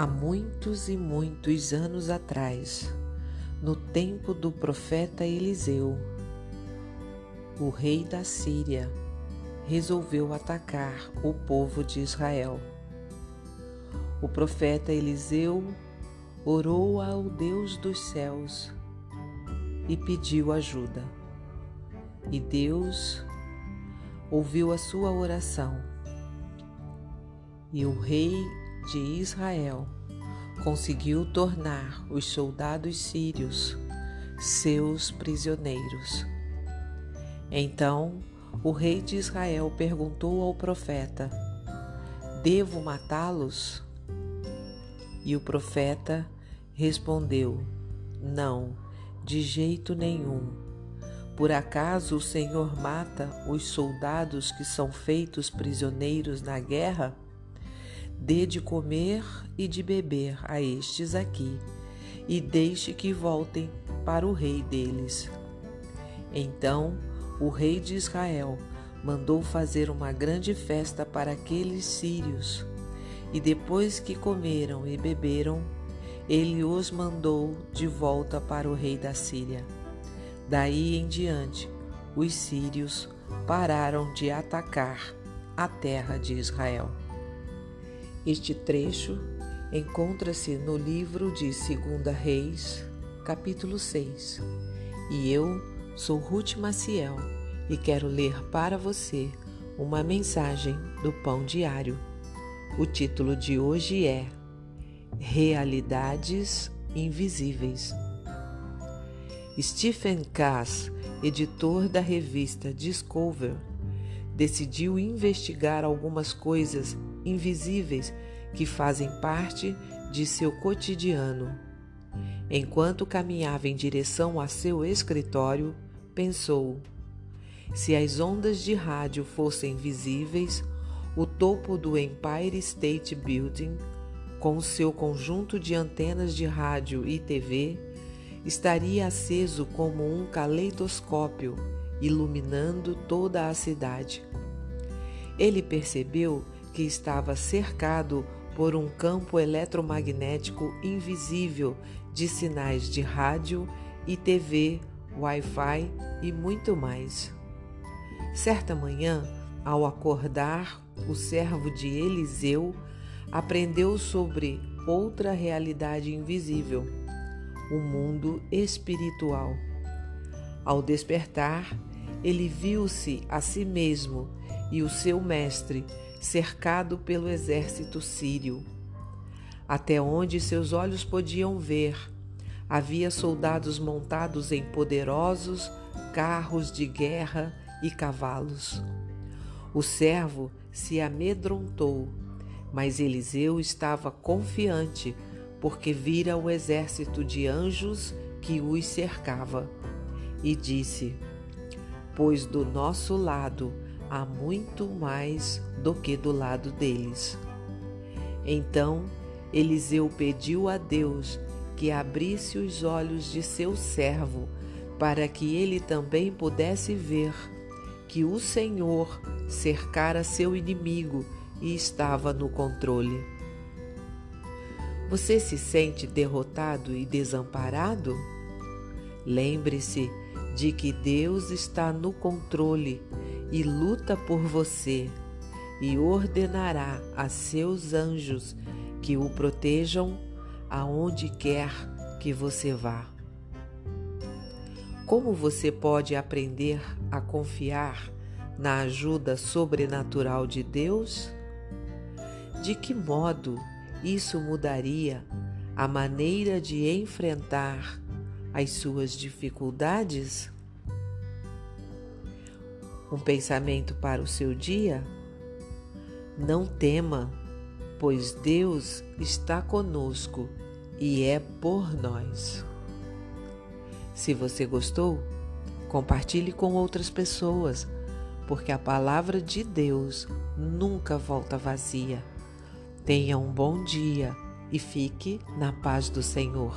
Há muitos e muitos anos atrás, no tempo do profeta Eliseu, o rei da Síria resolveu atacar o povo de Israel. O profeta Eliseu orou ao Deus dos céus e pediu ajuda. E Deus ouviu a sua oração. E o rei de Israel conseguiu tornar os soldados sírios seus prisioneiros. Então o rei de Israel perguntou ao profeta: Devo matá-los? E o profeta respondeu: Não, de jeito nenhum. Por acaso o Senhor mata os soldados que são feitos prisioneiros na guerra? Dê de comer e de beber a estes aqui, e deixe que voltem para o rei deles. Então o rei de Israel mandou fazer uma grande festa para aqueles sírios, e depois que comeram e beberam, ele os mandou de volta para o rei da Síria. Daí em diante, os sírios pararam de atacar a terra de Israel. Este trecho encontra-se no livro de 2 Reis, capítulo 6. E eu sou Ruth Maciel e quero ler para você uma mensagem do Pão Diário. O título de hoje é Realidades Invisíveis. Stephen Cass, editor da revista Discover, decidiu investigar algumas coisas invisíveis que fazem parte de seu cotidiano. Enquanto caminhava em direção a seu escritório, pensou: se as ondas de rádio fossem visíveis, o topo do Empire State Building, com seu conjunto de antenas de rádio e TV, estaria aceso como um caleidoscópio, iluminando toda a cidade. Ele percebeu que estava cercado por um campo eletromagnético invisível de sinais de rádio e TV, Wi-Fi e muito mais. Certa manhã, ao acordar, o servo de Eliseu aprendeu sobre outra realidade invisível, o mundo espiritual. Ao despertar, ele viu-se a si mesmo e o seu mestre cercado pelo exército sírio. Até onde seus olhos podiam ver, havia soldados montados em poderosos carros de guerra e cavalos. O servo se amedrontou, mas Eliseu estava confiante, porque vira o exército de anjos que os cercava. E disse: Pois do nosso lado há muito mais do que do lado deles. Então Eliseu pediu a Deus que abrisse os olhos de seu servo, para que ele também pudesse ver que o Senhor cercara seu inimigo e estava no controle. Você se sente derrotado e desamparado? Lembre-se de que Deus está no controle e luta por você e ordenará a seus anjos que o protejam aonde quer que você vá. Como você pode aprender a confiar na ajuda sobrenatural de Deus? De que modo isso mudaria a maneira de enfrentar as suas dificuldades? Um pensamento para o seu dia? Não tema, pois Deus está conosco e é por nós. Se você gostou, compartilhe com outras pessoas, porque a palavra de Deus nunca volta vazia. Tenha um bom dia e fique na paz do Senhor.